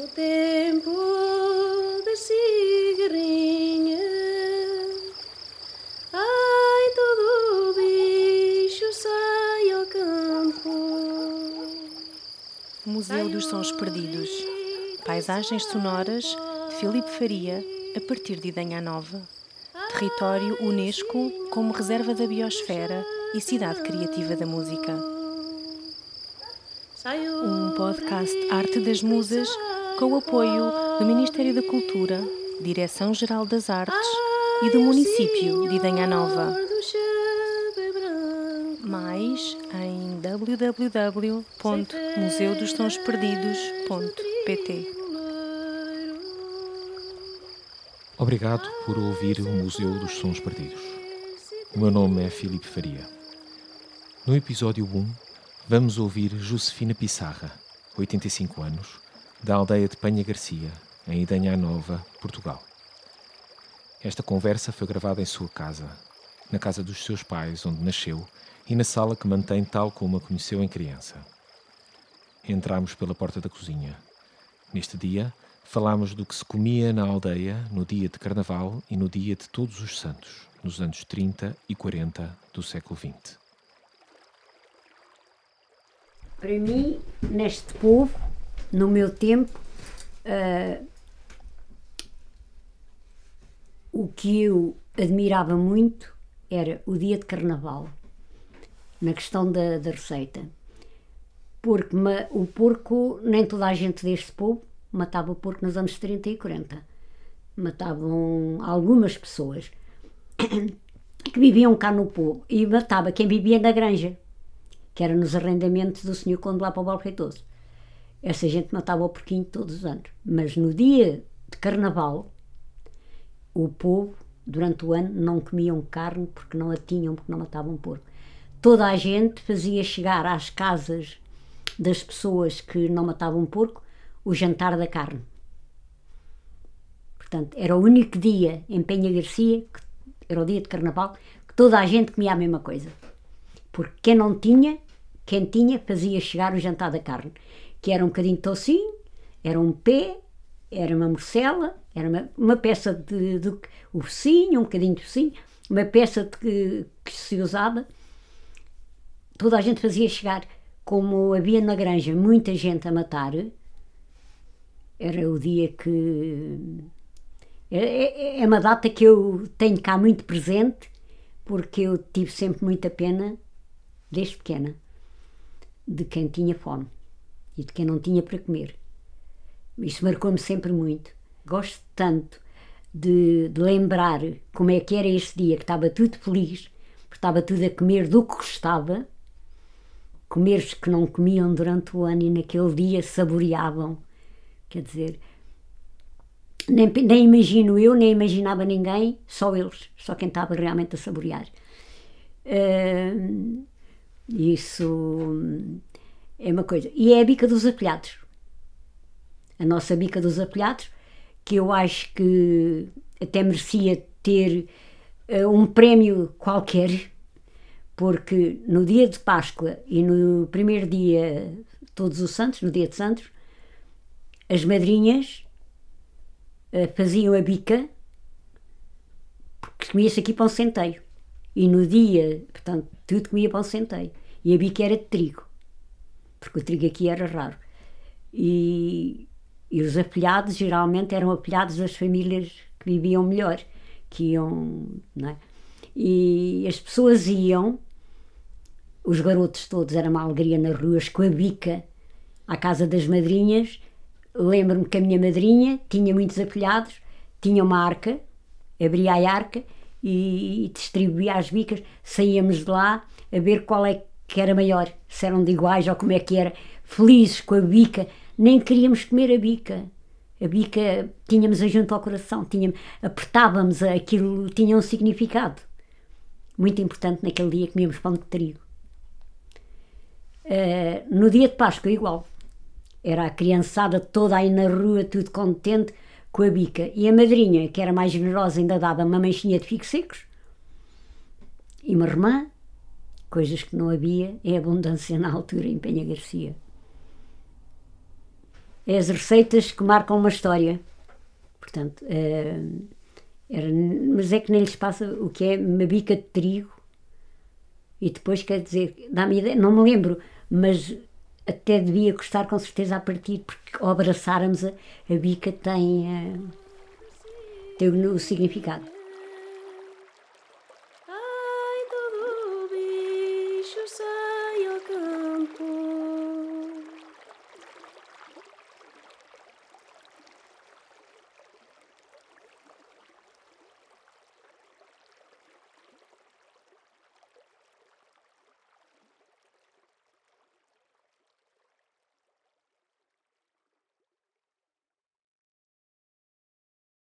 No tempo da cigarrinha, ai, todo bicho sai ao campo. Museu dos Sons Perdidos. Paisagens sonoras de Filipe Faria, a partir de Idanha Nova. Território Unesco como reserva da biosfera e cidade criativa da música. Um podcast Arte das Musas com o apoio do Ministério da Cultura, Direção-Geral das Artes e do município de Idanha Nova. Mais em www.museudostonsperdidos.pt Obrigado por ouvir o Museu dos Sons Perdidos. O meu nome é Filipe Faria. No episódio 1, vamos ouvir Josefina Pissarra, 85 anos, da aldeia de Penha Garcia, em Idanha Nova, Portugal. Esta conversa foi gravada em sua casa, na casa dos seus pais, onde nasceu, e na sala que mantém tal como a conheceu em criança. Entramos pela porta da cozinha. Neste dia, falámos do que se comia na aldeia no dia de Carnaval e no dia de Todos os Santos, nos anos 30 e 40 do século XX. Para mim, neste povo, no meu tempo, ah, o que eu admirava muito era o dia de carnaval, na questão da, da receita. Porque ma- o porco, nem toda a gente deste povo matava porco nos anos 30 e 40. Matavam algumas pessoas que viviam cá no povo e matava quem vivia na granja, que era nos arrendamentos do senhor Conde lá para o Balfeitoso. Essa gente matava o porquinho todos os anos. Mas no dia de carnaval, o povo, durante o ano, não comiam carne porque não a tinham, porque não matavam porco. Toda a gente fazia chegar às casas das pessoas que não matavam porco o jantar da carne. Portanto, era o único dia em Penha Garcia, que era o dia de carnaval, que toda a gente comia a mesma coisa. Porque quem não tinha, quem tinha, fazia chegar o jantar da carne, que era um bocadinho de tocinho, era um pé, era uma morcela, era uma, uma peça de, de o um bocadinho de focinho, uma peça de, que, que se usava. Toda a gente fazia chegar, como havia na granja muita gente a matar, era o dia que. É, é- é uma data que eu tenho cá muito presente, porque eu tive sempre muita pena, desde pequena, de quem tinha fome e de quem não tinha para comer. Isso marcou-me sempre muito. Gosto tanto de, de lembrar como é que era este dia, que estava tudo feliz, porque estava tudo a comer do que gostava, comeres que não comiam durante o ano e naquele dia saboreavam. Quer dizer, nem, nem imagino eu, nem imaginava ninguém, só eles, só quem estava realmente a saborear. Hum, isso é uma coisa. E é a bica dos apelhados. A nossa bica dos apelhados, que eu acho que até merecia ter eh, um prémio qualquer, porque no dia de Páscoa e no primeiro dia, todos os santos, no dia de Santos, as madrinhas eh, faziam a bica porque comia-se aqui pão centeio. E no dia, portanto, tudo comia pão centeio. E a bica era de trigo, porque o trigo aqui era raro. E, e os apelhados geralmente eram apelhados das famílias que viviam melhor, que iam. Não é? E as pessoas iam, os garotos todos, era uma alegria nas ruas, com a bica à casa das madrinhas. Lembro-me que a minha madrinha tinha muitos apelhados, tinha uma arca, abria a arca e, e distribuía as bicas. Saíamos de lá a ver qual é que era maior, se eram de iguais ou como é que era. Felizes com a bica, nem queríamos comer a bica. A bica tínhamos a junto ao coração, tínhamos, apertávamos aquilo, tinha um significado muito importante naquele dia comíamos pão de trigo. Eh, no dia de Páscoa, igual. Era a criançada toda aí na rua, tudo contente com a bica. E a madrinha, que era mais generosa, ainda dava uma manchinha de figos secos e uma romã, coisas que não havia em abundância na altura em Penha Garcia. é as receitas que marcam uma história. Portanto, eh, era, mas é que nem lhes passa o que é uma bica de trigo e depois quer dizer, dá-me ideia, não me lembro, mas até devia custar com certeza a partir, porque ao abraçarmos a, a bica tem, eh, tem o, o significado.